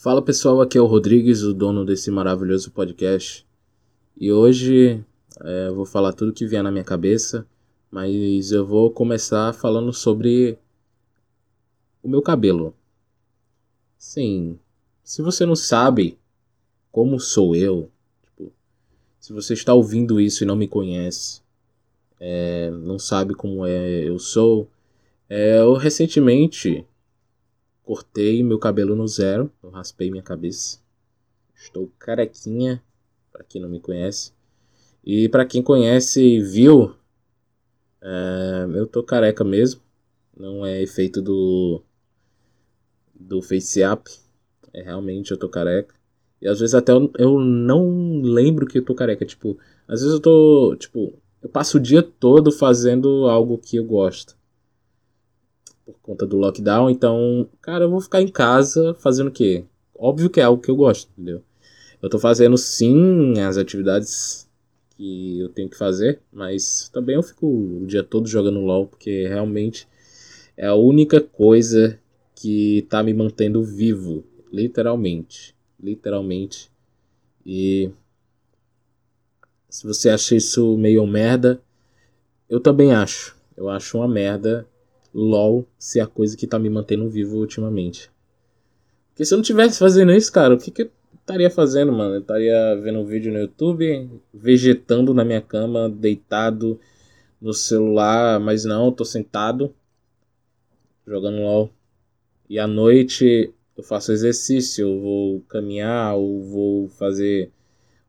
Fala pessoal, aqui é o Rodrigues, o dono desse maravilhoso podcast. E hoje é, eu vou falar tudo que vier na minha cabeça, mas eu vou começar falando sobre o meu cabelo. Sim, se você não sabe como sou eu, tipo, se você está ouvindo isso e não me conhece, é, não sabe como é eu sou, é, eu recentemente Cortei meu cabelo no zero, raspei minha cabeça. Estou carequinha, para quem não me conhece. E para quem conhece e viu, é, eu tô careca mesmo. Não é efeito do do face up. É realmente eu tô careca. E às vezes até eu, eu não lembro que eu tô careca. Tipo, às vezes eu tô, tipo, eu passo o dia todo fazendo algo que eu gosto por conta do lockdown. Então, cara, eu vou ficar em casa fazendo o quê? Óbvio que é algo que eu gosto, entendeu? Eu tô fazendo sim as atividades que eu tenho que fazer, mas também eu fico o dia todo jogando LOL, porque realmente é a única coisa que tá me mantendo vivo, literalmente. Literalmente. E se você acha isso meio merda, eu também acho. Eu acho uma merda LOL ser a coisa que tá me mantendo vivo ultimamente. Porque se eu não tivesse fazendo isso, cara, o que, que eu estaria fazendo, mano? Eu estaria vendo um vídeo no YouTube, vegetando na minha cama, deitado no celular, mas não, eu tô sentado jogando LOL. E à noite eu faço exercício, eu vou caminhar, ou vou fazer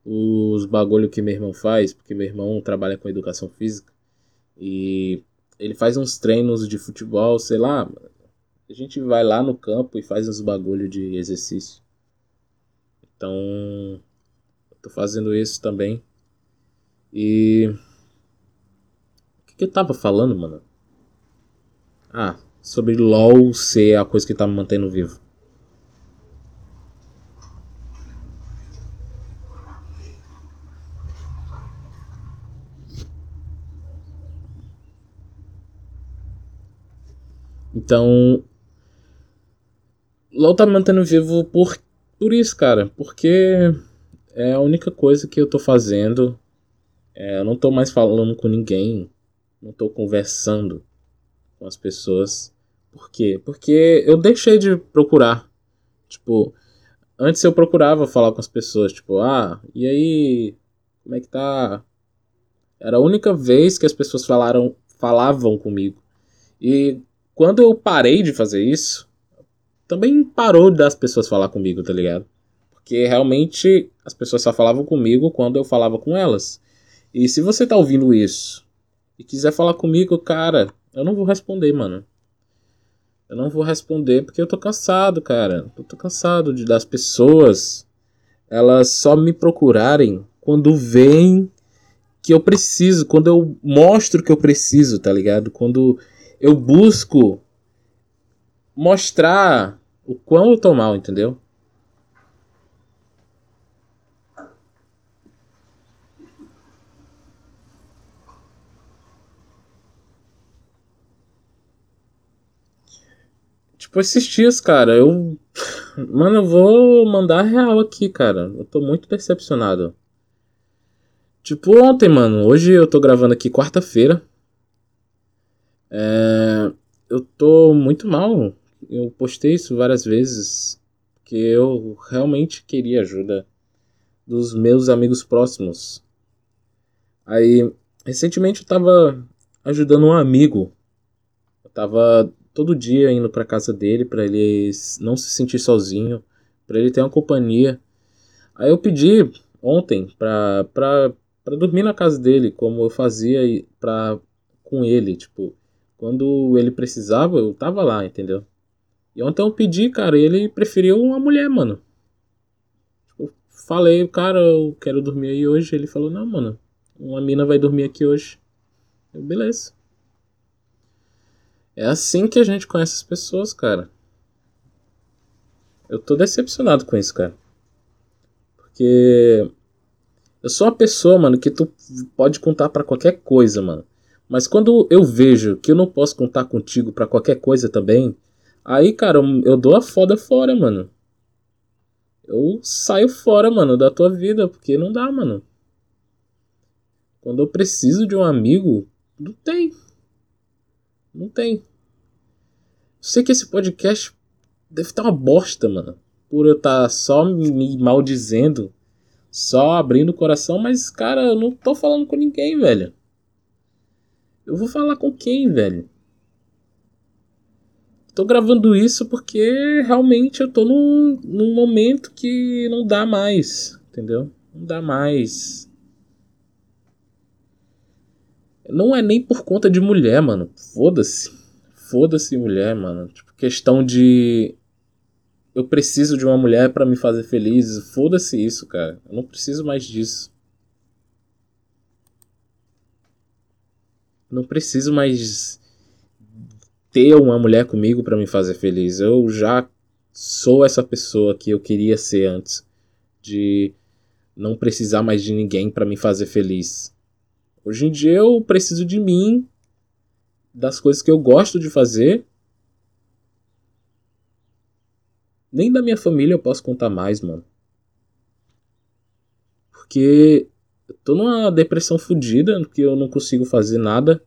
os bagulho que meu irmão faz, porque meu irmão trabalha com educação física. E ele faz uns treinos de futebol, sei lá. A gente vai lá no campo e faz uns bagulho de exercício. Então, eu tô fazendo isso também. E o que, que eu tava falando, mano? Ah, sobre LoL ser a coisa que tá me mantendo vivo. Então, LoL tá me mantendo vivo por, por isso, cara. Porque é a única coisa que eu tô fazendo. É, eu não tô mais falando com ninguém. Não tô conversando com as pessoas. Por quê? Porque eu deixei de procurar. Tipo, antes eu procurava falar com as pessoas. Tipo, ah, e aí? Como é que tá? Era a única vez que as pessoas falaram, falavam comigo. E quando eu parei de fazer isso, também parou das pessoas falar comigo, tá ligado? Porque realmente as pessoas só falavam comigo quando eu falava com elas. E se você tá ouvindo isso e quiser falar comigo, cara, eu não vou responder, mano. Eu não vou responder porque eu tô cansado, cara. Eu tô cansado de das pessoas elas só me procurarem quando veem que eu preciso, quando eu mostro que eu preciso, tá ligado? Quando eu busco mostrar o quão eu tô mal, entendeu? Tipo, esses dias, cara, eu. Mano, eu vou mandar real aqui, cara. Eu tô muito decepcionado. Tipo, ontem, mano. Hoje eu tô gravando aqui quarta-feira. É, eu tô muito mal. Eu postei isso várias vezes. Que eu realmente queria ajuda dos meus amigos próximos. Aí, recentemente eu tava ajudando um amigo. Eu tava todo dia indo pra casa dele para ele não se sentir sozinho, para ele ter uma companhia. Aí eu pedi ontem pra, pra, pra dormir na casa dele, como eu fazia pra, com ele, tipo, quando ele precisava, eu tava lá, entendeu? E ontem eu pedi, cara, e ele preferiu uma mulher, mano. Tipo, falei, cara, eu quero dormir aí hoje. Ele falou, não, mano, uma mina vai dormir aqui hoje. Eu, beleza. É assim que a gente conhece as pessoas, cara. Eu tô decepcionado com isso, cara. Porque eu sou uma pessoa, mano, que tu pode contar para qualquer coisa, mano. Mas quando eu vejo que eu não posso contar contigo para qualquer coisa também, aí, cara, eu dou a foda fora, mano. eu saio fora, mano, da tua vida, porque não dá, mano. Quando eu preciso de um amigo, não tem. Não tem. Eu sei que esse podcast deve estar uma bosta, mano. Por eu estar só me maldizendo, só abrindo o coração, mas, cara, eu não tô falando com ninguém, velho. Eu vou falar com quem, velho? Tô gravando isso porque realmente eu tô num, num momento que não dá mais, entendeu? Não dá mais. Não é nem por conta de mulher, mano. Foda-se. Foda-se mulher, mano. Tipo, questão de eu preciso de uma mulher para me fazer feliz. Foda-se isso, cara. Eu não preciso mais disso. Não preciso mais ter uma mulher comigo para me fazer feliz. Eu já sou essa pessoa que eu queria ser antes de não precisar mais de ninguém para me fazer feliz. Hoje em dia eu preciso de mim, das coisas que eu gosto de fazer. Nem da minha família eu posso contar mais, mano. Porque tô numa depressão fodida, que eu não consigo fazer nada.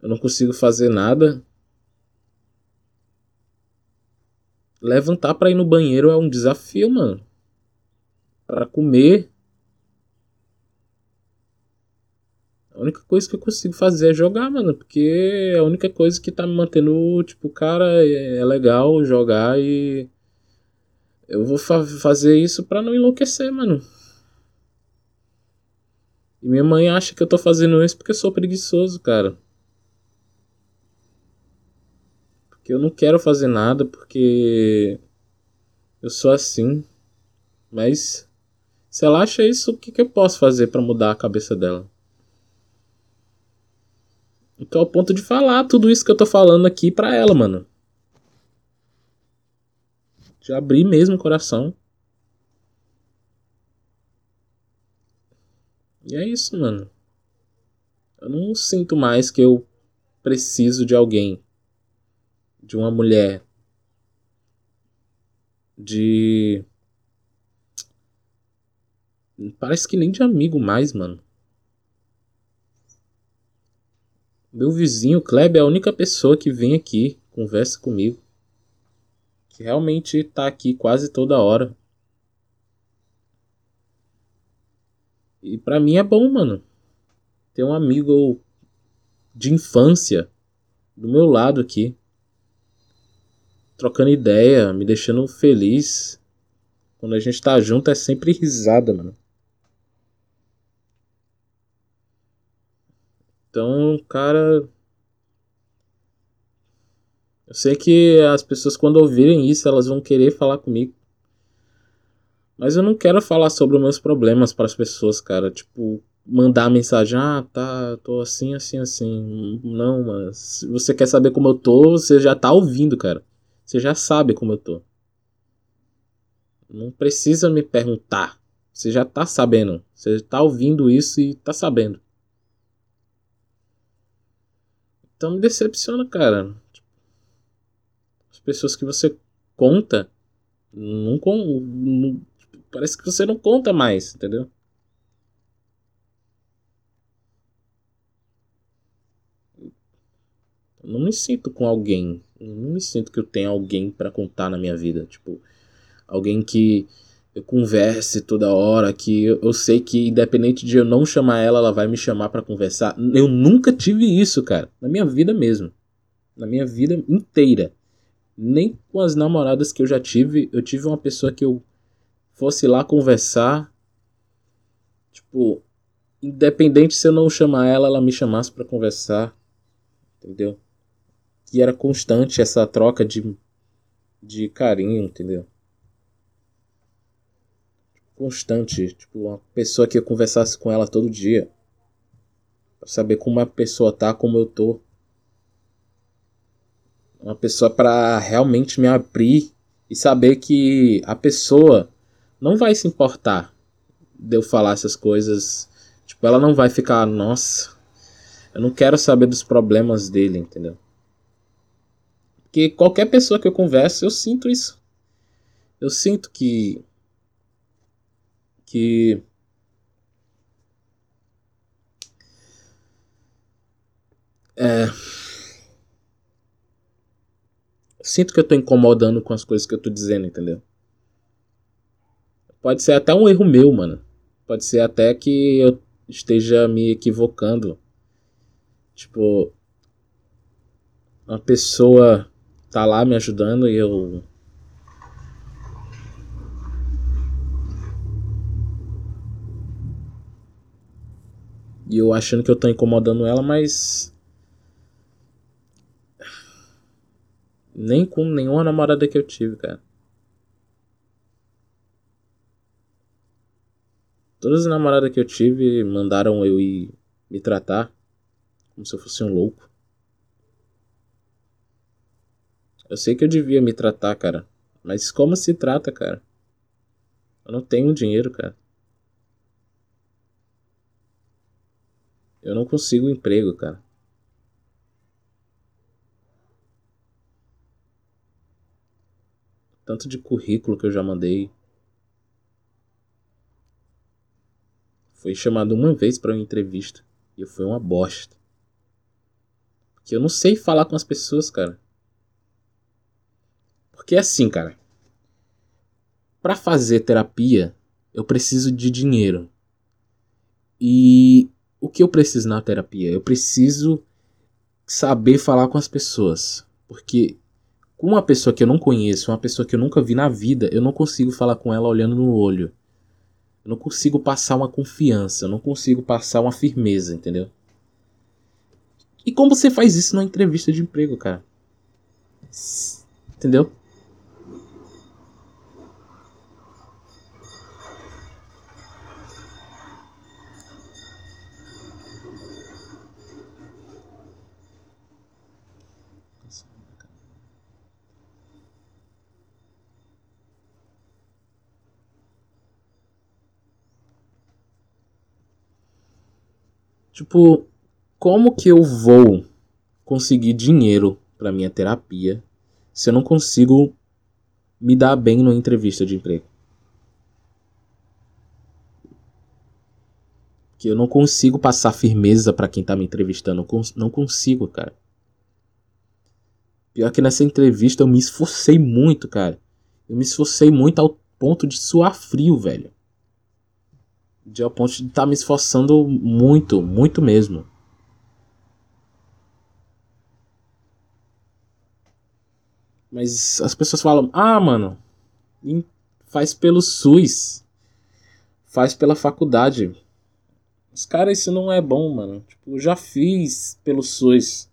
Eu não consigo fazer nada. Levantar para ir no banheiro é um desafio, mano. Para comer A única coisa que eu consigo fazer é jogar, mano. Porque é a única coisa que tá me mantendo, tipo, cara, é, é legal jogar e. Eu vou fa fazer isso pra não enlouquecer, mano. E minha mãe acha que eu tô fazendo isso porque eu sou preguiçoso, cara. Porque eu não quero fazer nada, porque. Eu sou assim. Mas. Se ela acha isso, o que, que eu posso fazer para mudar a cabeça dela? Então, ao ponto de falar tudo isso que eu tô falando aqui pra ela, mano. De abrir mesmo o coração. E é isso, mano. Eu não sinto mais que eu preciso de alguém. De uma mulher. De. Parece que nem de amigo mais, mano. Meu vizinho Kleber é a única pessoa que vem aqui, conversa comigo. Que realmente tá aqui quase toda hora. E pra mim é bom, mano. Ter um amigo de infância do meu lado aqui. Trocando ideia, me deixando feliz. Quando a gente tá junto é sempre risada, mano. Então, cara. Eu sei que as pessoas, quando ouvirem isso, elas vão querer falar comigo. Mas eu não quero falar sobre os meus problemas para as pessoas, cara. Tipo, mandar mensagem: ah, tá, tô assim, assim, assim. Não, mas se você quer saber como eu tô, você já tá ouvindo, cara. Você já sabe como eu tô. Não precisa me perguntar. Você já tá sabendo. Você tá ouvindo isso e tá sabendo. Então me decepciona, cara. As pessoas que você conta, não, não, parece que você não conta mais, entendeu? Eu não me sinto com alguém. Eu não me sinto que eu tenho alguém para contar na minha vida. Tipo, alguém que eu converse toda hora, que eu, eu, sei que independente de eu não chamar ela, ela vai me chamar para conversar. Eu nunca tive isso, cara, na minha vida mesmo. Na minha vida inteira. Nem com as namoradas que eu já tive, eu tive uma pessoa que eu fosse lá conversar. Tipo, independente se eu não chamar ela, ela me chamasse para conversar. Entendeu? E era constante essa troca de, de carinho, entendeu? constante, tipo, uma pessoa que eu conversasse com ela todo dia. Pra saber como a pessoa tá, como eu tô. Uma pessoa para realmente me abrir e saber que a pessoa não vai se importar de eu falar essas coisas. Tipo, ela não vai ficar, nossa, eu não quero saber dos problemas dele, entendeu? Porque qualquer pessoa que eu converso, eu sinto isso. eu sinto que que é, sinto que eu tô incomodando com as coisas que eu tô dizendo, entendeu? Pode ser até um erro meu, mano. Pode ser até que eu esteja me equivocando. Tipo, uma pessoa tá lá me ajudando e eu E eu achando que eu tô incomodando ela, mas Nem com nenhuma namorada que eu tive, cara. Todas as namoradas que eu tive mandaram eu ir me tratar como se eu fosse um louco. Eu sei que eu devia me tratar, cara. Mas como se trata, cara? Eu não tenho dinheiro, cara. Eu não consigo emprego, cara. tanto de currículo que eu já mandei. Foi chamado uma vez para uma entrevista e foi uma bosta. Porque eu não sei falar com as pessoas, cara. Porque é assim, cara. Para fazer terapia, eu preciso de dinheiro. E o que eu preciso na terapia? Eu preciso saber falar com as pessoas. Porque com uma pessoa que eu não conheço, uma pessoa que eu nunca vi na vida, eu não consigo falar com ela olhando no olho. Eu não consigo passar uma confiança, eu não consigo passar uma firmeza, entendeu? E como você faz isso numa entrevista de emprego, cara? Entendeu? Tipo, como que eu vou conseguir dinheiro para minha terapia se eu não consigo me dar bem numa entrevista de emprego? Que eu não consigo passar firmeza para quem tá me entrevistando, não consigo, cara. Pior que nessa entrevista eu me esforcei muito, cara. Eu me esforcei muito ao ponto de suar frio, velho de ao ponto de estar tá me esforçando muito, muito mesmo. Mas as pessoas falam: "Ah, mano, faz pelo SUS. Faz pela faculdade". Mas cara, isso não é bom, mano. Tipo, já fiz pelo SUS.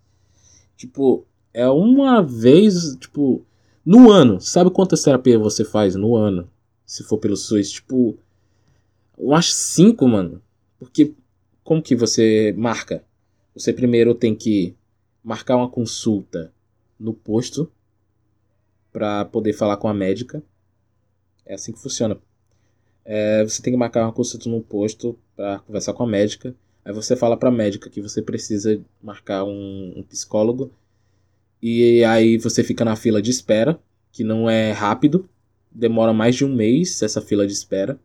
Tipo, é uma vez, tipo, no ano. Sabe quantas terapias você faz no ano? Se for pelo SUS, tipo, eu acho cinco, mano. Porque como que você marca? Você primeiro tem que marcar uma consulta no posto para poder falar com a médica. É assim que funciona. É, você tem que marcar uma consulta no posto para conversar com a médica. Aí você fala para a médica que você precisa marcar um, um psicólogo. E aí você fica na fila de espera, que não é rápido. Demora mais de um mês essa fila de espera.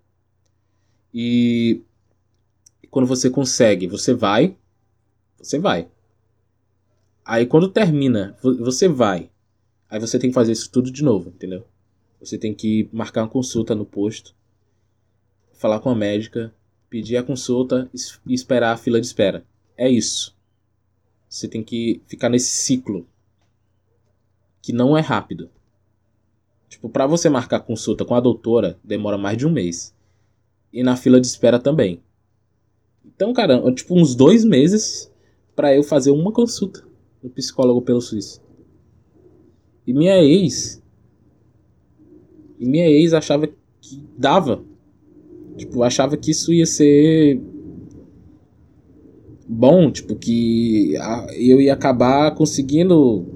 E quando você consegue, você vai, você vai. Aí quando termina, você vai. Aí você tem que fazer isso tudo de novo, entendeu? Você tem que marcar uma consulta no posto, falar com a médica, pedir a consulta e esperar a fila de espera. É isso. Você tem que ficar nesse ciclo que não é rápido. Tipo, para você marcar consulta com a doutora, demora mais de um mês e na fila de espera também. Então, cara, tipo, uns dois meses para eu fazer uma consulta no psicólogo pelo SUS. E minha ex. E minha ex achava que dava. Tipo, achava que isso ia ser bom, tipo, que eu ia acabar conseguindo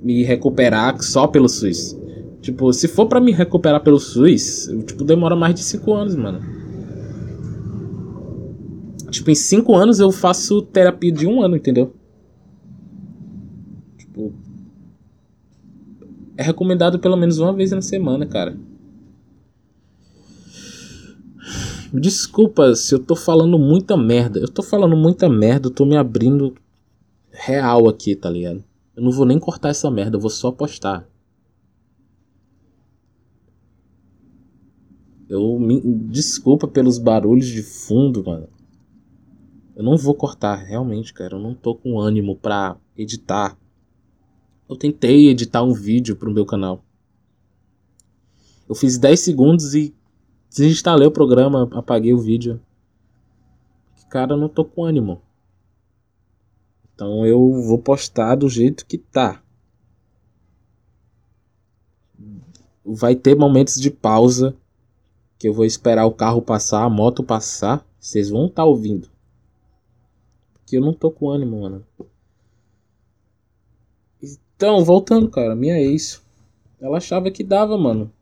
me recuperar só pelo SUS. Tipo, se for para me recuperar pelo SUS, tipo, demora mais de 5 anos, mano. Tipo, em cinco anos eu faço terapia de um ano, entendeu? Tipo. É recomendado pelo menos uma vez na semana, cara. Desculpa se eu tô falando muita merda. Eu tô falando muita merda, eu tô me abrindo real aqui, tá ligado? Eu não vou nem cortar essa merda, eu vou só postar. Eu me desculpa pelos barulhos de fundo, mano. Eu não vou cortar, realmente, cara. Eu não tô com ânimo pra editar. Eu tentei editar um vídeo pro meu canal. Eu fiz 10 segundos e desinstalei o programa, apaguei o vídeo. Cara, eu não tô com ânimo. Então eu vou postar do jeito que tá. Vai ter momentos de pausa que eu vou esperar o carro passar, a moto passar. Vocês vão estar tá ouvindo. Eu não tô com ânimo, mano. Então, voltando, cara, minha ex. Ela achava que dava, mano.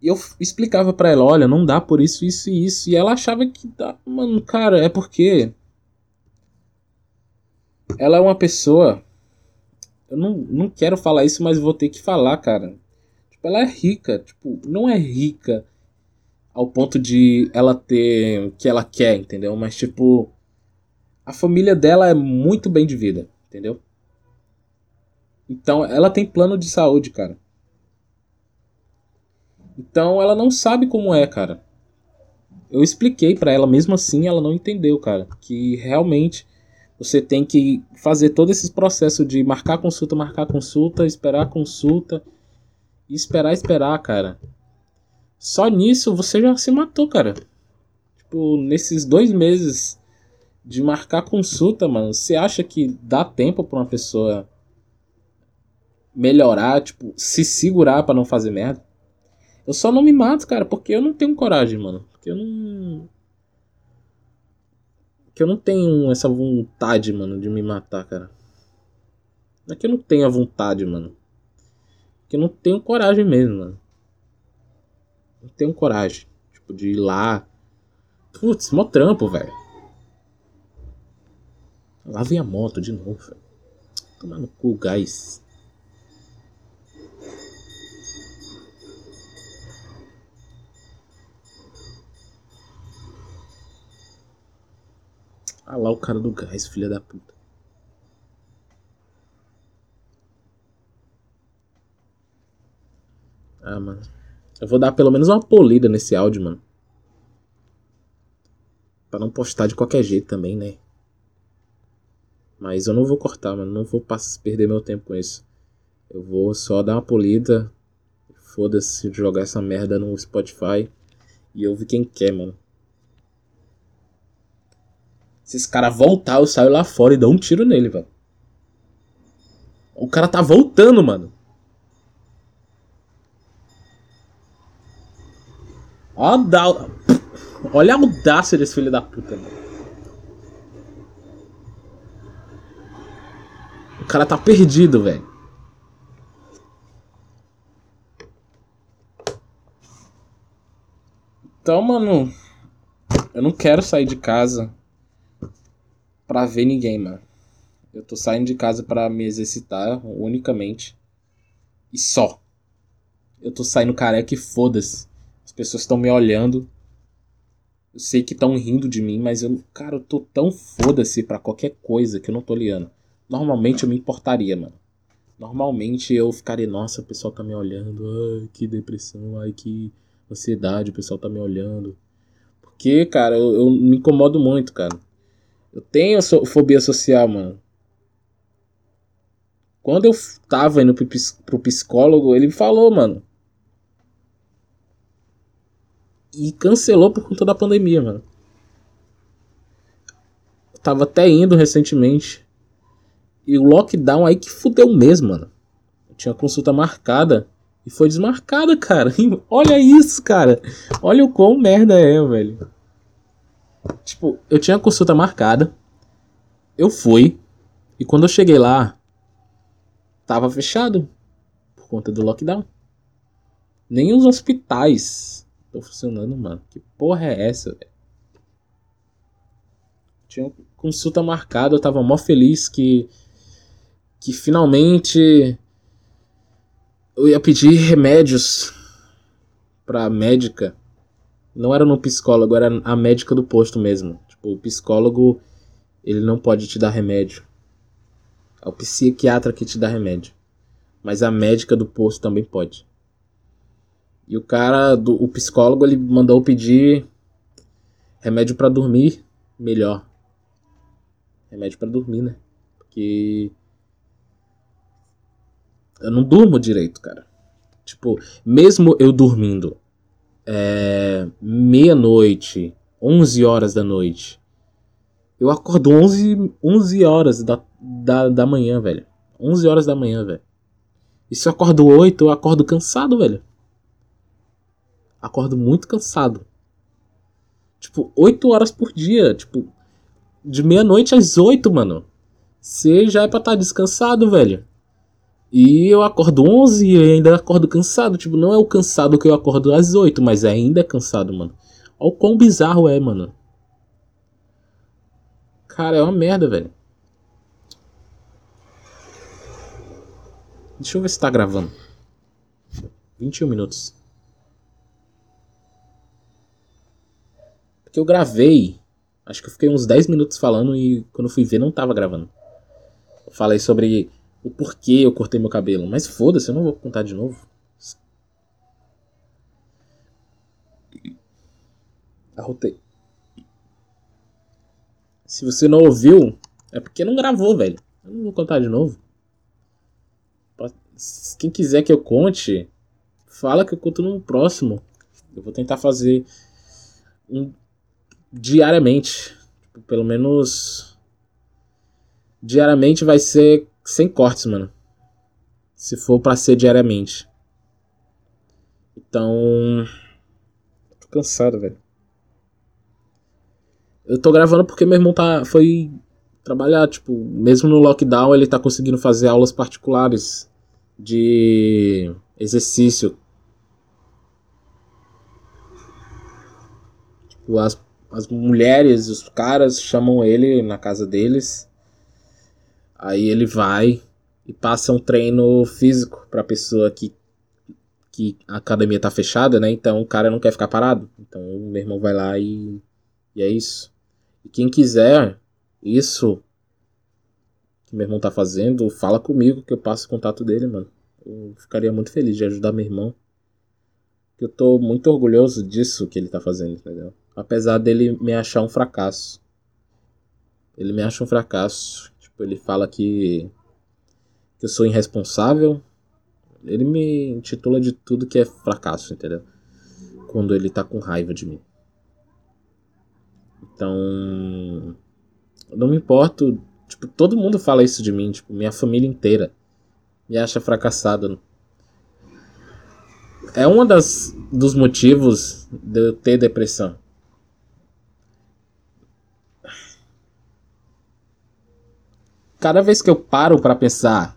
E eu explicava para ela, olha, não dá por isso, isso e isso. E ela achava que dá. Mano, cara, é porque. Ela é uma pessoa. Eu não, não quero falar isso, mas vou ter que falar, cara. Tipo, ela é rica. Tipo, não é rica ao ponto de ela ter o que ela quer, entendeu? Mas, tipo. A família dela é muito bem de vida, entendeu? Então, ela tem plano de saúde, cara. Então ela não sabe como é, cara. Eu expliquei para ela, mesmo assim ela não entendeu, cara. Que realmente você tem que fazer todo esse processo de marcar consulta, marcar consulta, esperar consulta e esperar, esperar, cara. Só nisso você já se matou, cara. Tipo, nesses dois meses de marcar consulta, mano, você acha que dá tempo pra uma pessoa melhorar, tipo, se segurar para não fazer merda? Eu só não me mato, cara, porque eu não tenho coragem, mano. Porque eu não. Porque eu não tenho essa vontade, mano, de me matar, cara. Não é que eu não tenho a vontade, mano. Porque eu não tenho coragem mesmo, mano. Não tenho coragem. Tipo, de ir lá. Putz, mó trampo, velho. Lá vem a moto de novo, velho. Tomar no cu, gás. Ah lá o cara do gás, filha da puta. Ah, mano. Eu vou dar pelo menos uma polida nesse áudio, mano. Pra não postar de qualquer jeito também, né? Mas eu não vou cortar, mano. Não vou perder meu tempo com isso. Eu vou só dar uma polida. Foda-se jogar essa merda no Spotify. E ouvir quem quer, mano. Se esse cara voltar, eu saio lá fora e dou um tiro nele, velho. O cara tá voltando, mano. Olha a audácia desse filho da puta, mano. O cara tá perdido, velho. Então, mano, eu não quero sair de casa pra ver ninguém, mano. Eu tô saindo de casa para me exercitar unicamente. E só. Eu tô saindo careca e foda-se. As pessoas estão me olhando. Eu sei que estão rindo de mim, mas eu, cara, eu tô tão foda-se pra qualquer coisa que eu não tô ligando. Normalmente eu me importaria, mano. Normalmente eu ficaria, nossa, o pessoal tá me olhando, ai, que depressão, ai, que ansiedade, o pessoal tá me olhando. Porque, cara, eu, eu me incomodo muito, cara. Eu tenho fobia social, mano. Quando eu tava indo pro psicólogo, ele falou, mano. E cancelou por conta da pandemia, mano. Eu tava até indo recentemente. E o lockdown aí que fudeu mesmo, mano. Eu tinha consulta marcada. E foi desmarcada, cara. Olha isso, cara. Olha o quão merda é, velho. Tipo, eu tinha consulta marcada. Eu fui. E quando eu cheguei lá, tava fechado. Por conta do lockdown. Nem os hospitais estão funcionando, mano. Que porra é essa, velho? Tinha consulta marcada, eu tava mó feliz que. Que finalmente. Eu ia pedir remédios pra médica Não era no psicólogo, era a médica do posto mesmo. Tipo, o psicólogo, ele não pode te dar remédio. É o psiquiatra que te dá remédio. Mas a médica do posto também pode. E o cara, do, o psicólogo, ele mandou pedir remédio para dormir melhor. Remédio para dormir, né? Porque eu não durmo direito, cara. Tipo, mesmo eu dormindo é, meia-noite, 11 horas da noite. Eu acordo 11, 11 horas da, da, da manhã, velho. 11 horas da manhã, velho. E se eu acordo 8, eu acordo cansado, velho. Acordo muito cansado. Tipo, 8 horas por dia. Tipo, de meia-noite às 8, mano. Você já é pra estar tá descansado, velho. E eu acordo 11 e ainda acordo cansado. Tipo, não é o cansado que eu acordo às 8, mas ainda é cansado, mano. Olha o quão bizarro é, mano. Cara, é uma merda, velho. Deixa eu ver se tá gravando. 21 minutos. Porque eu gravei. Acho que eu fiquei uns 10 minutos falando e quando fui ver não tava gravando. Eu falei sobre o porquê eu cortei meu cabelo. Mas foda-se, eu não vou contar de novo. Arrotei. Se você não ouviu, é porque não gravou, velho. Eu não vou contar de novo. Quem quiser que eu conte, fala que eu conto no próximo. Eu vou tentar fazer um diariamente. Tipo, pelo menos diariamente vai ser sem cortes, mano. Se for para ser diariamente. Então. Tô cansado, velho. Eu tô gravando porque meu irmão tá. Foi trabalhar, tipo, mesmo no lockdown ele tá conseguindo fazer aulas particulares de exercício. Tipo, as, as mulheres, os caras chamam ele na casa deles Aí ele vai e passa um treino físico pra pessoa que, que a academia tá fechada, né? Então o cara não quer ficar parado. Então o meu irmão vai lá e, e é isso. E quem quiser isso que meu irmão tá fazendo, fala comigo que eu passo o contato dele, mano. Eu ficaria muito feliz de ajudar meu irmão. Eu tô muito orgulhoso disso que ele tá fazendo, entendeu? Apesar dele me achar um fracasso. Ele me acha um fracasso. Tipo, ele fala que, que eu sou irresponsável. Ele me intitula de tudo que é fracasso, entendeu? Quando ele tá com raiva de mim. Então. Não me importo. Tipo, todo mundo fala isso de mim. Tipo, minha família inteira me acha fracassado. É um dos motivos de eu ter depressão. Cada vez que eu paro para pensar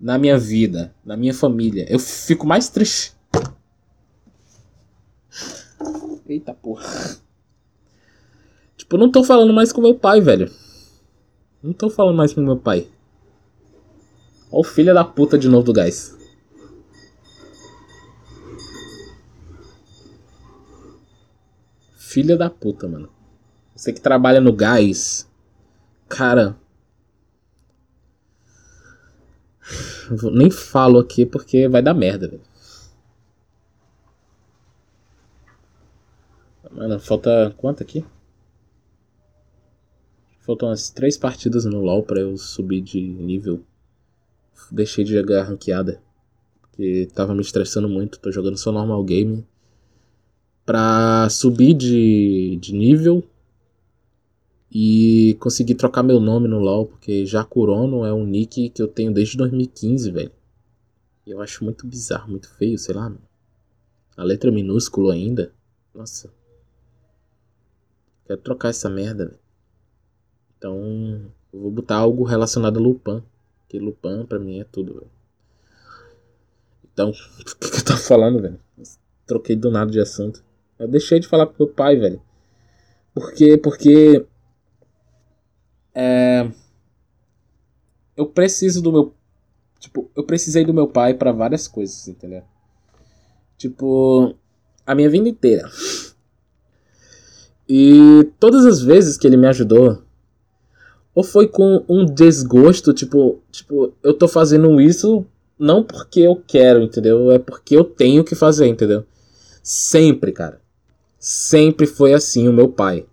na minha vida, na minha família, eu fico mais triste. Eita porra. Tipo, não tô falando mais com meu pai, velho. Não tô falando mais com meu pai. Ó o filho da puta de novo do gás. Filha da puta, mano. Você que trabalha no gás. Cara, Nem falo aqui porque vai dar merda, velho. Mano, falta quanto aqui? Faltam umas três partidas no LoL pra eu subir de nível. Deixei de jogar ranqueada. Porque tava me estressando muito. Tô jogando só normal game. Pra subir de, de nível e consegui trocar meu nome no LoL, porque Jacurono é um nick que eu tenho desde 2015, velho. E eu acho muito bizarro, muito feio, sei lá. A letra minúsculo ainda. Nossa. Quero trocar essa merda, velho. Então, eu vou botar algo relacionado a Lupin. Porque Lupin pra mim é tudo, velho. Então, por que, que eu tô falando, velho? Troquei do nada de assunto. Eu deixei de falar pro meu pai, velho. Porque, porque é... Eu preciso do meu. Tipo, eu precisei do meu pai para várias coisas, entendeu? Tipo, a minha vida inteira. E todas as vezes que ele me ajudou, ou foi com um desgosto, tipo, tipo, eu tô fazendo isso não porque eu quero, entendeu? É porque eu tenho que fazer, entendeu? Sempre, cara. Sempre foi assim o meu pai.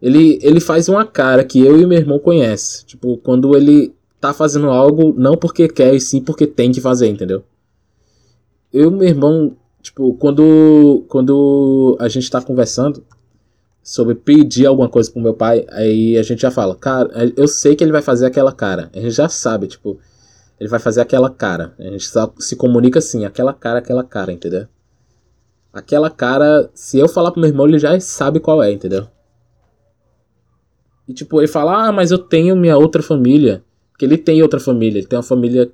Ele, ele faz uma cara que eu e meu irmão conhece. Tipo, quando ele tá fazendo algo não porque quer, e sim porque tem que fazer, entendeu? Eu e meu irmão, tipo, quando, quando a gente tá conversando sobre pedir alguma coisa pro meu pai, aí a gente já fala, cara, eu sei que ele vai fazer aquela cara. A gente já sabe, tipo, ele vai fazer aquela cara. A gente só se comunica assim, aquela cara, aquela cara, entendeu? Aquela cara, se eu falar pro meu irmão, ele já sabe qual é, entendeu? E tipo, ele fala, ah, mas eu tenho minha outra família. Porque ele tem outra família. Ele tem uma família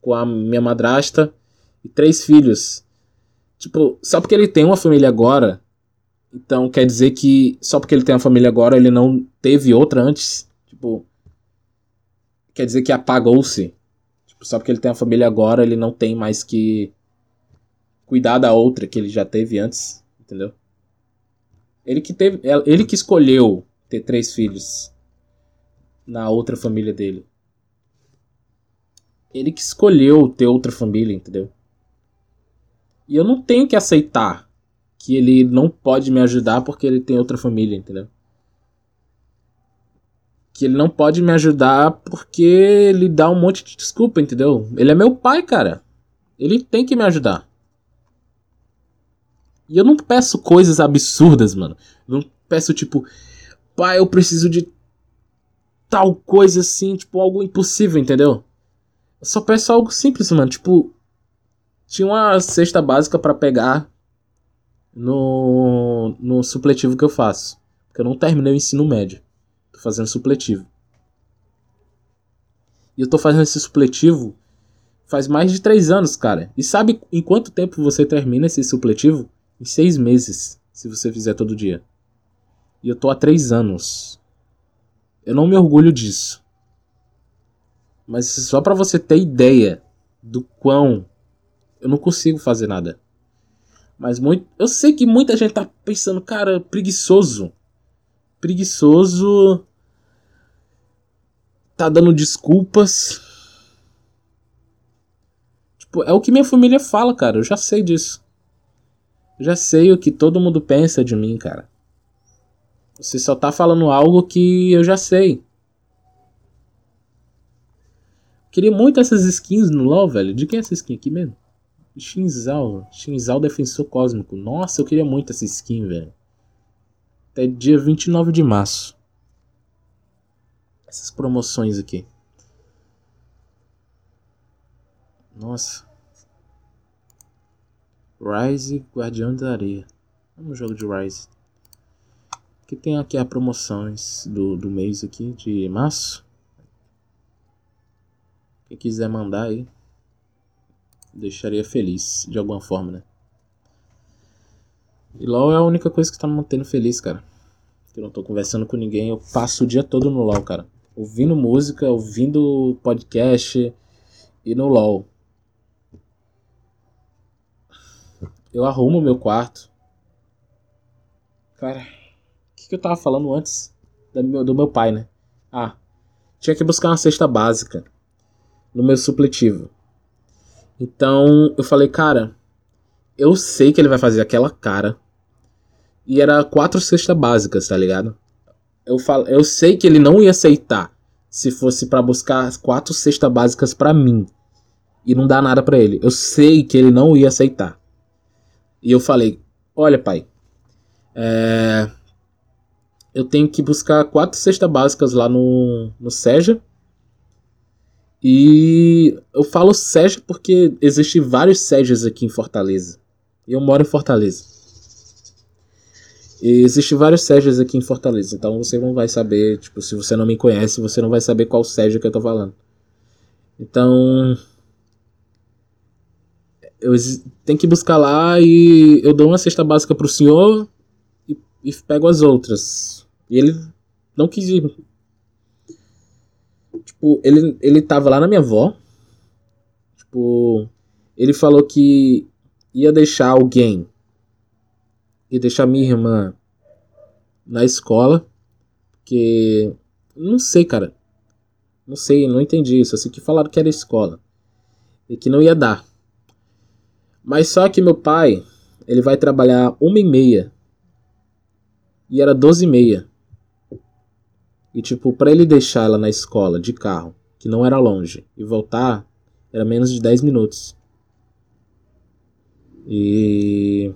com a minha madrasta e três filhos. Tipo, só porque ele tem uma família agora, então quer dizer que só porque ele tem uma família agora, ele não teve outra antes? Tipo, quer dizer que apagou-se? Tipo, só porque ele tem uma família agora, ele não tem mais que cuidar da outra que ele já teve antes, entendeu? Ele que teve, ele que escolheu ter três filhos na outra família dele. Ele que escolheu ter outra família, entendeu? E eu não tenho que aceitar que ele não pode me ajudar porque ele tem outra família, entendeu? Que ele não pode me ajudar porque ele dá um monte de desculpa, entendeu? Ele é meu pai, cara. Ele tem que me ajudar. E eu não peço coisas absurdas, mano. Eu não peço tipo, pai, eu preciso de tal coisa assim, tipo, algo impossível, entendeu? Eu só peço algo simples, mano. Tipo, tinha uma cesta básica para pegar no, no supletivo que eu faço. Porque eu não terminei o ensino médio. Tô fazendo supletivo. E eu tô fazendo esse supletivo faz mais de três anos, cara. E sabe em quanto tempo você termina esse supletivo? Em seis meses, se você fizer todo dia. E eu tô há três anos. Eu não me orgulho disso. Mas só para você ter ideia do quão eu não consigo fazer nada. Mas muito, eu sei que muita gente tá pensando, cara, preguiçoso. Preguiçoso. Tá dando desculpas. Tipo, é o que minha família fala, cara. Eu já sei disso. Eu já sei o que todo mundo pensa de mim, cara. Você só tá falando algo que eu já sei. Queria muito essas skins no LoL, velho. De quem é essa skin aqui mesmo? Shinzal. Shinzal Defensor Cósmico. Nossa, eu queria muito essa skin, velho. Até dia 29 de março. Essas promoções aqui. Nossa. Rise Guardião da Areia. Vamos jogo de Rise. Que tem aqui as promoções do, do mês aqui de março. Quem quiser mandar aí, deixaria feliz de alguma forma, né? E LOL é a única coisa que tá me mantendo feliz, cara. Eu não tô conversando com ninguém, eu passo o dia todo no LOL, cara. Ouvindo música, ouvindo podcast e no LOL. Eu arrumo meu quarto. Cara, que, eu tava falando antes do meu, pai, né? Ah, tinha que buscar uma cesta básica no meu supletivo. Então eu falei, cara, eu sei que ele vai fazer aquela cara. E era quatro cestas básicas, tá ligado? Eu, falo, eu sei que ele não ia aceitar se fosse para buscar quatro cestas básicas para mim e não dar nada para ele. Eu sei que ele não ia aceitar. E eu falei: Olha, pai, é... eu tenho que buscar quatro cestas básicas lá no, no Seja e eu falo SEJA porque existem vários SEJAs aqui em Fortaleza. E eu moro em Fortaleza. E existem vários SEJAs aqui em Fortaleza. Então você não vai saber, tipo, se você não me conhece, você não vai saber qual SEJA que eu tô falando. Então. Eu tenho que buscar lá e eu dou uma cesta básica pro senhor e, pego as outras. E ele não quis ir Tipo, ele, ele tava lá na minha avó. Tipo, ele falou que ia deixar alguém. Ia deixar minha irmã na escola, porque não sei, cara. Não sei, não entendi isso. Assim que falaram que era escola e que não ia dar. Mas só que meu pai, ele vai trabalhar uma e meia e era doze e meia. E tipo, para ele deixar ela na escola de carro, que não era longe, e voltar, era menos de 10 minutos. E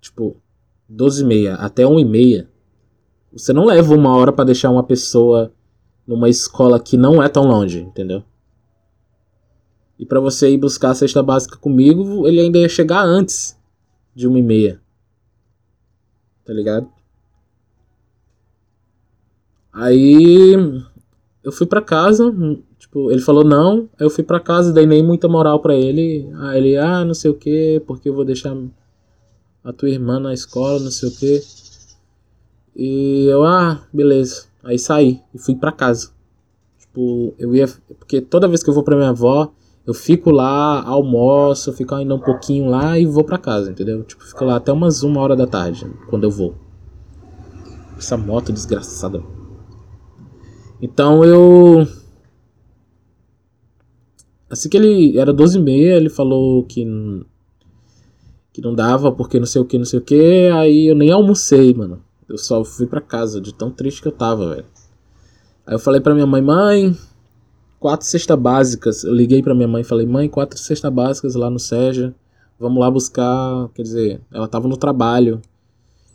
tipo, 12 e meia até 1 e meia, você não leva uma hora para deixar uma pessoa numa escola que não é tão longe, entendeu? E para você ir buscar a cesta básica comigo, ele ainda ia chegar antes de 1 e meia. Tá ligado? Aí eu fui para casa, tipo, ele falou não, aí eu fui para casa, dei nem muita moral para ele. Aí ele, ah, não sei o que, porque eu vou deixar a tua irmã na escola, não sei o que. E eu, ah, beleza. Aí saí e fui para casa. Tipo, eu ia. Porque toda vez que eu vou pra minha avó, eu fico lá, almoço, fico ainda um pouquinho lá e vou para casa, entendeu? Tipo, fico lá até umas uma hora da tarde, quando eu vou. Essa moto desgraçada. Então eu. Assim que ele era 12 e meia, ele falou que. Que não dava porque não sei o que, não sei o que. Aí eu nem almocei, mano. Eu só fui para casa de tão triste que eu tava, velho. Aí eu falei pra minha mãe, mãe, quatro cestas básicas. Eu liguei pra minha mãe e falei, mãe, quatro cestas básicas lá no Seja. Vamos lá buscar. Quer dizer, ela tava no trabalho.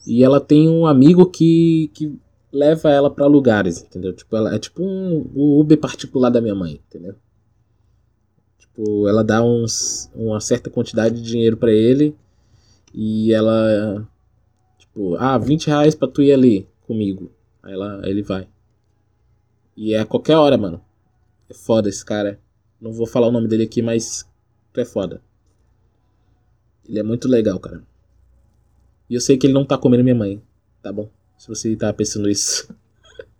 E ela tem um amigo que, que leva ela para lugares, entendeu? Tipo, ela é tipo um, um Uber particular da minha mãe, entendeu? Tipo, ela dá uns, uma certa quantidade de dinheiro para ele e ela, tipo, ah, 20 reais pra tu ir ali comigo. Aí, ela, aí ele vai. E é a qualquer hora, mano. É foda esse cara. Não vou falar o nome dele aqui, mas é foda. Ele é muito legal, cara. E eu sei que ele não tá comendo minha mãe, tá bom? Se você tá pensando isso.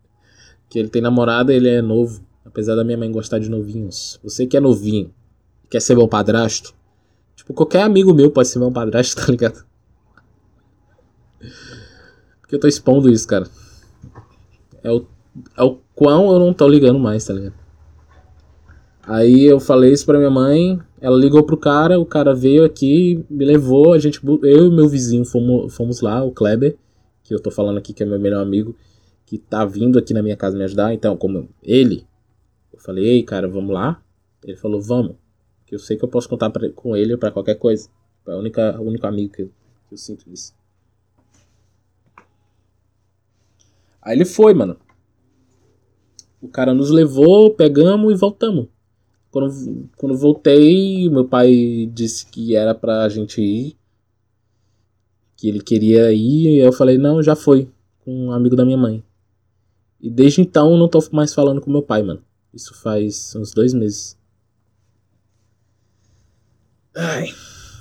que ele tem namorada, ele é novo. Apesar da minha mãe gostar de novinhos. Você que é novinho, quer ser meu padrasto. Tipo, qualquer amigo meu pode ser meu padrasto, tá ligado? Porque eu tô expondo isso, cara. É o, é o quão eu não tô ligando mais, tá ligado? Aí eu falei isso pra minha mãe, ela ligou pro cara, o cara veio aqui, me levou, a gente, eu e meu vizinho fomos, fomos lá, o Kleber que eu tô falando aqui, que é meu melhor amigo, que tá vindo aqui na minha casa me ajudar. Então, como ele, eu falei, ei, cara, vamos lá? Ele falou, vamos. Que eu sei que eu posso contar pra, com ele para qualquer coisa. É o único amigo que eu, que eu sinto isso. Aí ele foi, mano. O cara nos levou, pegamos e voltamos. Quando, quando voltei, meu pai disse que era pra gente ir que ele queria ir, e eu falei, não, já foi, com um amigo da minha mãe. E desde então não tô mais falando com meu pai, mano. Isso faz uns dois meses. Ai.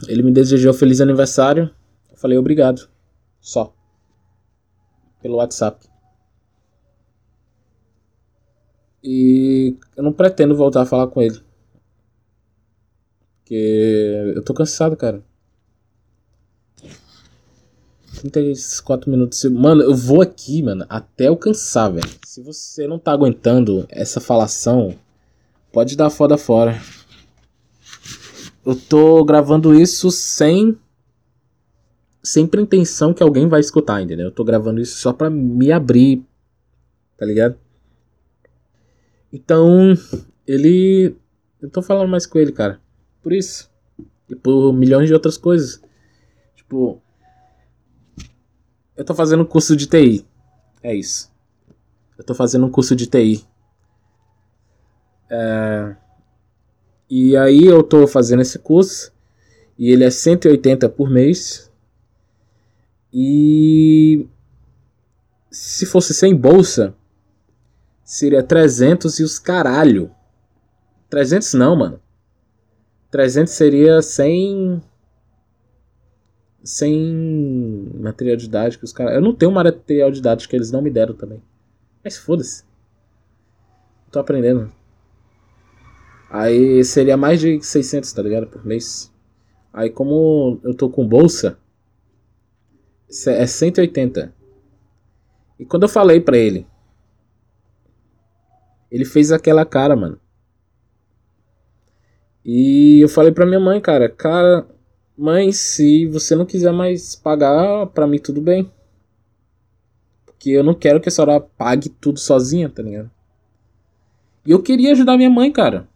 Ele me desejou feliz aniversário. Eu falei obrigado. Só. Pelo WhatsApp. E eu não pretendo voltar a falar com ele. Porque eu tô cansado, cara. 34 minutos. Mano, eu vou aqui, mano, até eu cansar, velho. Se você não tá aguentando essa falação, pode dar foda fora. Eu tô gravando isso sem. Sem pretensão que alguém vai escutar, entendeu? Eu tô gravando isso só pra me abrir. Tá ligado? Então, ele. Eu tô falando mais com ele, cara. Por isso. E por milhões de outras coisas. Tipo, eu tô fazendo um curso de TI. É isso. Eu tô fazendo um curso de TI. É... E aí eu tô fazendo esse curso. E ele é 180 por mês. E se fosse sem bolsa, seria 300 e os caralho. 300 não, mano. 300 seria sem sem material didático. Os cara... Eu não tenho material didático que eles não me deram também. Mas foda-se. Tô aprendendo. Aí seria mais de 600, tá ligado? Por mês. Aí como eu tô com bolsa, É 180. E quando eu falei pra ele, ele fez aquela cara, mano. E eu falei pra minha mãe, cara, cara, mãe, se você não quiser mais pagar, pra mim tudo bem. Porque eu não quero que a senhora pague tudo sozinha, tá ligado? E eu queria ajudar minha mãe, cara.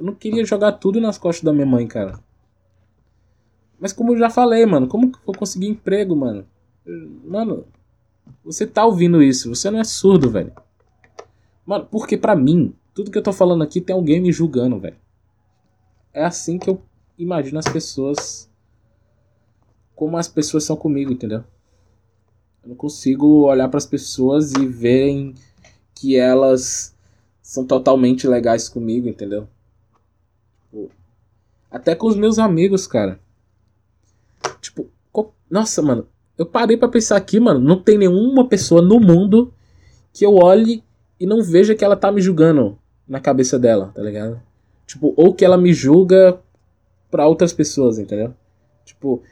Eu não queria jogar tudo nas costas da minha mãe, cara. Mas como eu já falei, mano, como que eu vou conseguir emprego, mano? Mano, você tá ouvindo isso, você não é surdo, velho. Mano, porque pra mim, tudo que eu tô falando aqui tem alguém me julgando, velho. É assim que eu imagino as pessoas. Como as pessoas são comigo, entendeu? Eu não consigo olhar para as pessoas e verem que elas são totalmente legais comigo, entendeu? Tipo, até com os meus amigos, cara. Tipo, nossa, mano, eu parei para pensar aqui, mano, não tem nenhuma pessoa no mundo que eu olhe e não veja que ela tá me julgando na cabeça dela, tá ligado? Tipo, ou que ela me julga para outras pessoas, entendeu? Tipo,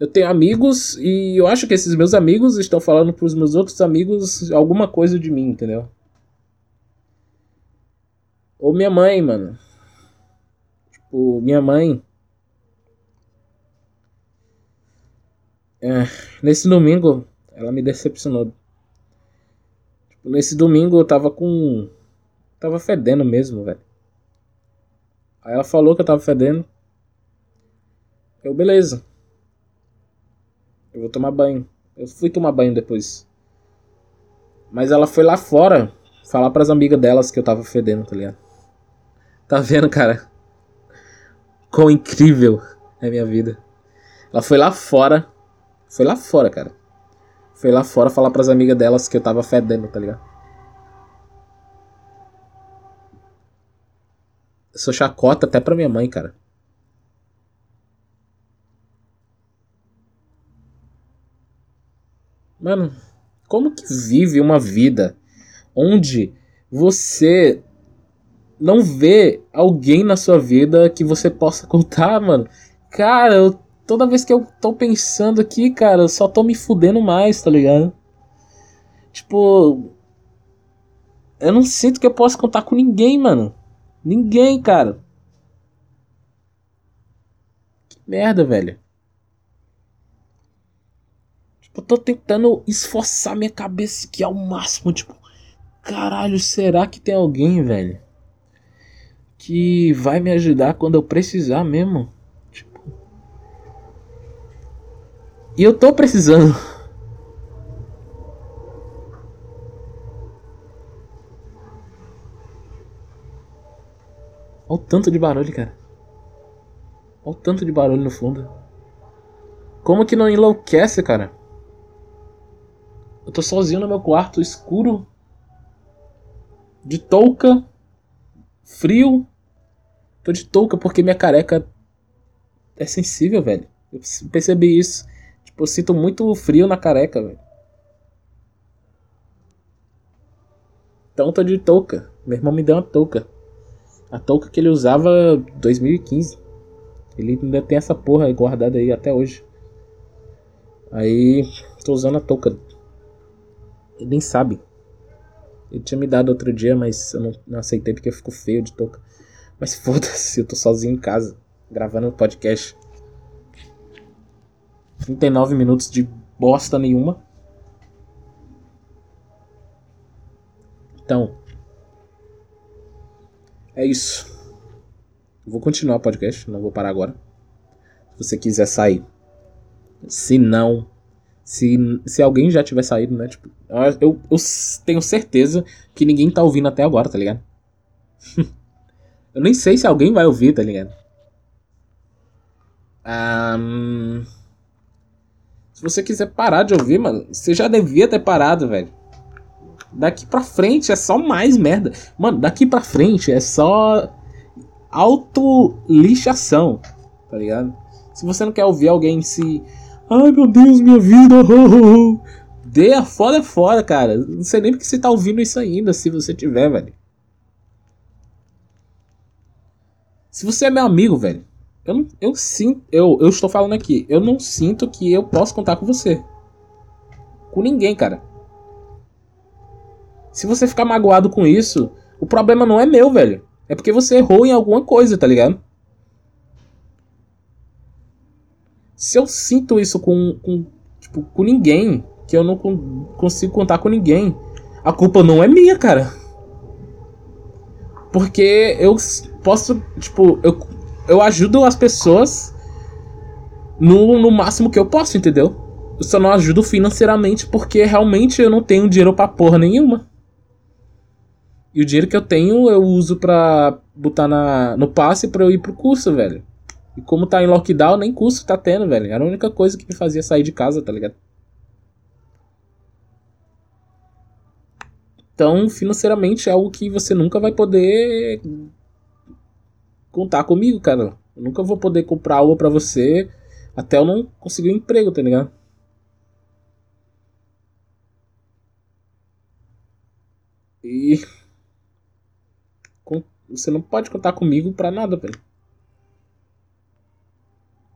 eu tenho amigos e eu acho que esses meus amigos estão falando pros meus outros amigos alguma coisa de mim, entendeu? Ou minha mãe, mano. Tipo, minha mãe. É, nesse domingo, ela me decepcionou. Tipo, nesse domingo eu tava com. Tava fedendo mesmo, velho. Aí ela falou que eu tava fedendo. Eu, beleza. Eu vou tomar banho. Eu fui tomar banho depois. Mas ela foi lá fora falar pras amigas delas que eu tava fedendo, tá ligado? Tá vendo, cara? Quão incrível é minha vida. Ela foi lá fora. Foi lá fora, cara. Foi lá fora falar pras amigas delas que eu tava fedendo, tá ligado? Sou chacota até pra minha mãe, cara. Mano, como que vive uma vida onde você não vê alguém na sua vida que você possa contar, mano? Cara, eu, toda vez que eu tô pensando aqui, cara, eu só tô me fudendo mais, tá ligado? Tipo. Eu não sinto que eu possa contar com ninguém, mano. Ninguém, cara. Que merda, velho. Eu tô tentando esforçar minha cabeça aqui ao máximo, tipo, caralho, será que tem alguém, velho, que vai me ajudar quando eu precisar mesmo? Tipo, e eu tô precisando. Olha o tanto de barulho, cara. Olha o tanto de barulho no fundo. Como que não enlouquece, cara? Eu tô sozinho no meu quarto, escuro, de touca, frio. Tô de touca porque minha careca é sensível, velho. Eu percebi isso. Tipo, eu sinto muito frio na careca, velho. Então tô de touca. Meu irmão me deu uma touca. A touca que ele usava 2015. Ele ainda tem essa porra guardada aí até hoje. Aí tô usando a touca ele nem sabe. Ele tinha me dado outro dia, mas eu não, não aceitei porque ficou feio de touca. Mas foda-se, eu tô sozinho em casa, gravando um podcast. 39 minutos de bosta nenhuma. Então. É isso. Vou continuar o podcast, não vou parar agora. Se você quiser sair. Se não, se, se alguém já tiver saído, né? Tipo, eu, eu tenho certeza que ninguém tá ouvindo até agora, tá ligado? eu nem sei se alguém vai ouvir, tá ligado? Um, se você quiser parar de ouvir, mano, você já devia ter parado, velho. Daqui pra frente é só mais merda. Mano, daqui pra frente é só auto-lixação, tá ligado? Se você não quer ouvir alguém se Ai meu Deus, minha vida. Oh, oh, oh. Dê a foda fora, cara. Não sei nem porque você tá ouvindo isso ainda, se você tiver, velho. Se você é meu amigo, velho, Eu, não, eu sinto. Eu, eu estou falando aqui. Eu não sinto que eu posso contar com você. Com ninguém, cara. Se você ficar magoado com isso, o problema não é meu, velho. É porque você errou em alguma coisa, tá ligado? Se eu sinto isso com, com, tipo, com ninguém, que eu não consigo contar com ninguém, a culpa não é minha, cara. Porque eu posso, tipo, eu, eu ajudo as pessoas no, no máximo que eu posso, entendeu? Eu só não ajudo financeiramente porque realmente eu não tenho dinheiro pra porra nenhuma. E o dinheiro que eu tenho eu uso pra botar na, no passe pra eu ir pro curso, velho. E como tá em lockdown, nem curso tá tendo, velho. Era a única coisa que me fazia sair de casa, tá ligado? Então, financeiramente é algo que você nunca vai poder contar comigo, cara. Eu nunca vou poder comprar algo para você até eu não conseguir um emprego, tá ligado? E você não pode contar comigo pra nada, velho.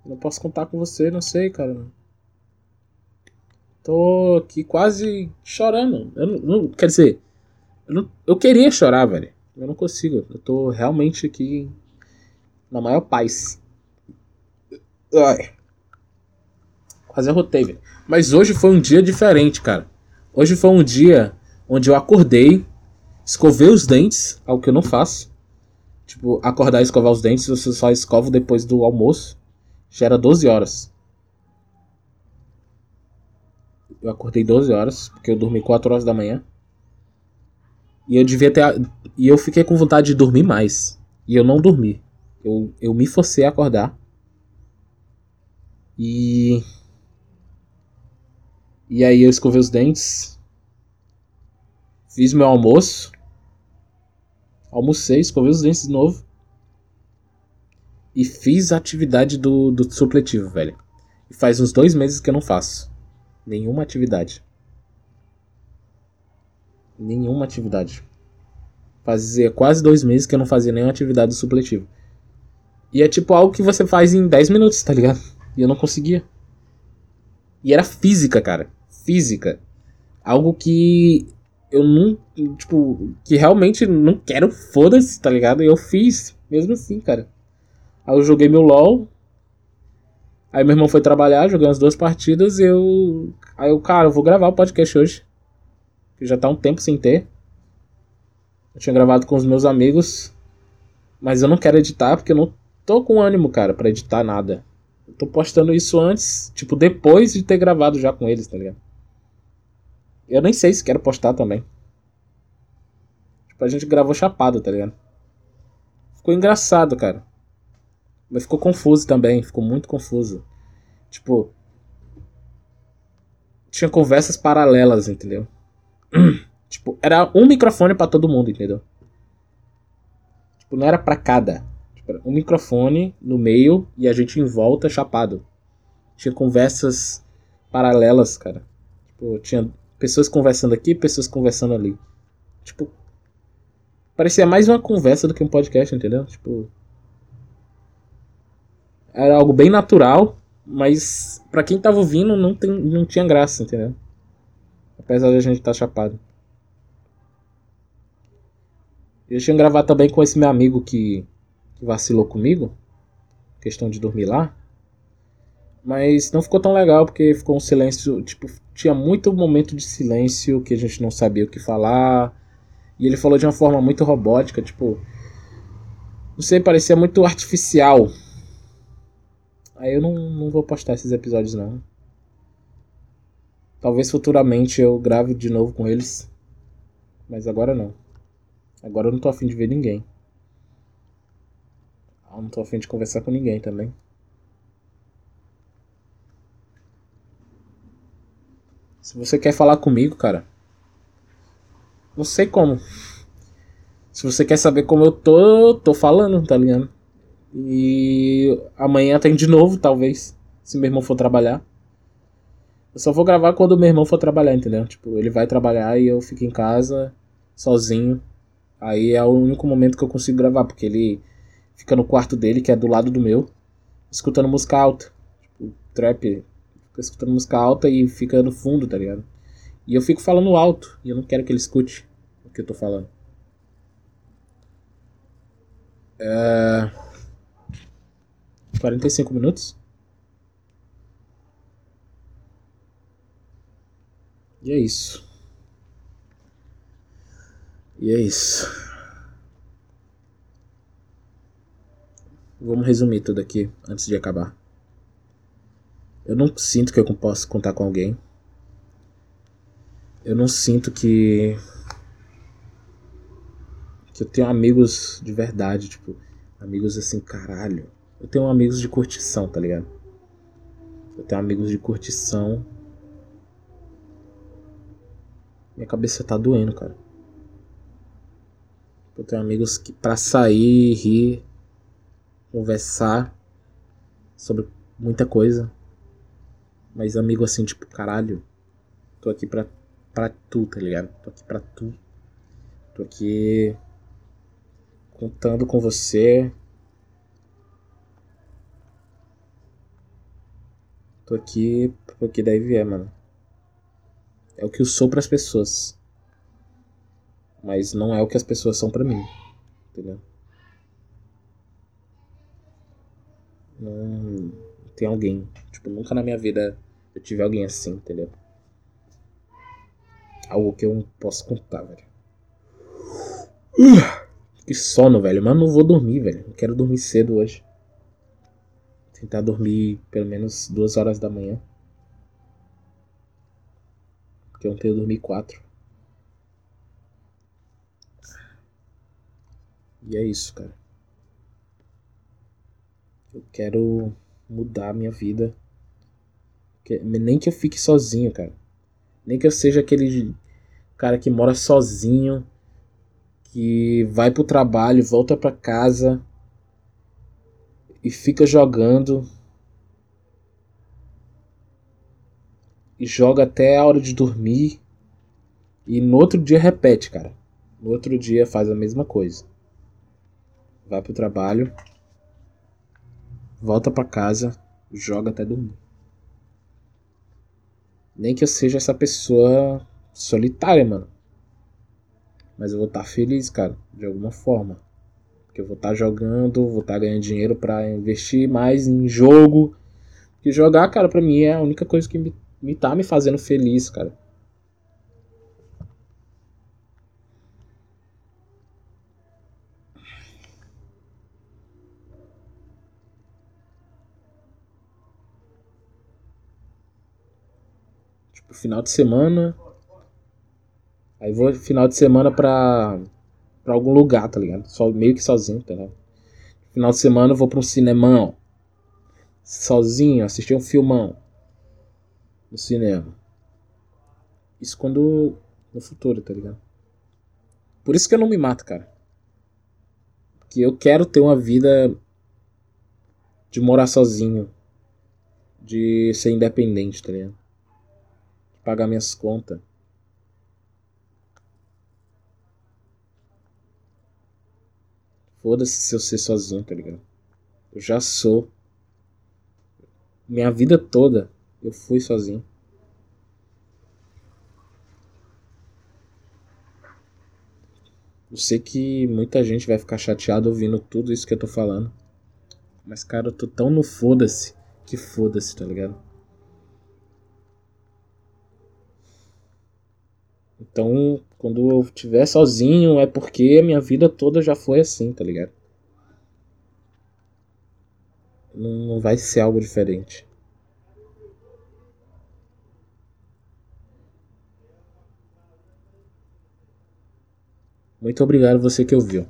Não posso contar com você, não sei, cara. Tô aqui quase chorando. Eu não, não quer dizer, eu, não, eu queria chorar, velho. Eu não consigo. Eu tô realmente aqui na maior paz. Ai. Quase arrotei, velho. Mas hoje foi um dia diferente, cara. Hoje foi um dia onde eu acordei, escovei os dentes, algo que eu não faço. Tipo, acordar e escovar os dentes, eu só escovo depois do almoço. Já era 12 horas. Eu acordei 12 horas, porque eu dormi 4 horas da manhã. E eu devia ter. E eu fiquei com vontade de dormir mais. E eu não dormi. Eu, eu me forcei a acordar. E. E aí eu escovei os dentes. Fiz meu almoço. Almocei, escovei os dentes de novo. E fiz a atividade do, do supletivo, velho. E faz uns dois meses que eu não faço. Nenhuma atividade nenhuma atividade. Fazia quase dois meses que eu não fazia nenhuma atividade supletiva. E é tipo algo que você faz em 10 minutos, tá ligado? E eu não conseguia. E era física, cara. Física. Algo que eu não. Tipo, que realmente não quero, foda-se, tá ligado? E eu fiz, mesmo assim, cara. Aí eu joguei meu LOL. Aí meu irmão foi trabalhar, joguei umas duas partidas e eu. Aí eu, cara, eu vou gravar o podcast hoje que já tá um tempo sem ter. Eu tinha gravado com os meus amigos, mas eu não quero editar porque eu não tô com ânimo, cara, para editar nada. Eu tô postando isso antes, tipo, depois de ter gravado já com eles, tá ligado? Eu nem sei se quero postar também. Tipo, a gente gravou chapado, tá ligado? Ficou engraçado, cara. Mas ficou confuso também, ficou muito confuso. Tipo, tinha conversas paralelas, entendeu? tipo, era um microfone para todo mundo, entendeu? Tipo, não era para cada. Tipo, era um microfone no meio e a gente em volta chapado. Tinha conversas paralelas, cara. Tipo, tinha pessoas conversando aqui, pessoas conversando ali. Tipo, parecia mais uma conversa do que um podcast, entendeu? Tipo, era algo bem natural, mas para quem tava ouvindo não, tem, não tinha graça, entendeu? Apesar de a gente estar tá chapado. Eu tinha gravado também com esse meu amigo que vacilou comigo. Questão de dormir lá. Mas não ficou tão legal porque ficou um silêncio. Tipo, tinha muito momento de silêncio que a gente não sabia o que falar. E ele falou de uma forma muito robótica, tipo. Não sei, parecia muito artificial. Aí eu não, não vou postar esses episódios não. Talvez futuramente eu grave de novo com eles. Mas agora não. Agora eu não tô afim de ver ninguém. Eu não tô afim de conversar com ninguém também. Se você quer falar comigo, cara. Não sei como. Se você quer saber como eu tô, tô falando, tá ligado? E amanhã tem de novo, talvez. Se meu irmão for trabalhar. Eu só vou gravar quando meu irmão for trabalhar, entendeu? Tipo, ele vai trabalhar e eu fico em casa, sozinho. Aí é o único momento que eu consigo gravar, porque ele fica no quarto dele, que é do lado do meu. escutando música alta. Tipo, trap, fica escutando música alta e fica no fundo, tá ligado? E eu fico falando alto, e eu não quero que ele escute o que eu tô falando. É... 45 minutos? E é isso. E é isso. Vamos resumir tudo aqui antes de acabar. Eu não sinto que eu posso contar com alguém. Eu não sinto que. que eu tenho amigos de verdade, tipo, amigos assim, caralho. Eu tenho amigos de curtição, tá ligado? Eu tenho amigos de curtição. Minha cabeça tá doendo, cara. Eu tenho amigos que pra sair, rir, conversar sobre muita coisa. Mas amigo assim, tipo, caralho, tô aqui pra, pra tu, tá ligado? Tô aqui pra tu. Tô aqui contando com você. Tô aqui porque daí vier, mano. É o que eu sou para as pessoas. Mas não é o que as pessoas são para mim. Entendeu? Não tem alguém. Tipo, nunca na minha vida eu tive alguém assim, entendeu? Algo que eu não posso contar, velho. Que sono, velho. Mas não vou dormir, velho. Não quero dormir cedo hoje. Tentar dormir pelo menos duas horas da manhã. Porque ontem eu dormi quatro. E é isso, cara. Eu quero mudar a minha vida. Nem que eu fique sozinho, cara. Nem que eu seja aquele cara que mora sozinho, que vai pro trabalho, volta pra casa e fica jogando. E joga até a hora de dormir. E no outro dia repete, cara. No outro dia faz a mesma coisa. Vai pro trabalho, volta para casa, joga até dormir. Nem que eu seja essa pessoa solitária, mano. Mas eu vou estar tá feliz, cara, de alguma forma. Porque eu vou estar tá jogando, vou estar tá ganhando dinheiro para investir mais em jogo. Porque jogar, cara, pra mim é a única coisa que me, me tá me fazendo feliz, cara. Final de semana. Aí vou final de semana pra, pra algum lugar, tá ligado? Só, meio que sozinho, tá ligado? Final de semana eu vou pra um cinemão. Sozinho, assistir um filmão. No cinema. Isso quando. No futuro, tá ligado? Por isso que eu não me mato, cara. Porque eu quero ter uma vida de morar sozinho. De ser independente, tá ligado? Pagar minhas contas. Foda-se se eu ser sozinho, tá ligado? Eu já sou. Minha vida toda eu fui sozinho. Eu sei que muita gente vai ficar chateada ouvindo tudo isso que eu tô falando. Mas, cara, eu tô tão no foda-se que foda-se, tá ligado? Então, quando eu estiver sozinho, é porque a minha vida toda já foi assim, tá ligado? Não vai ser algo diferente. Muito obrigado você que ouviu.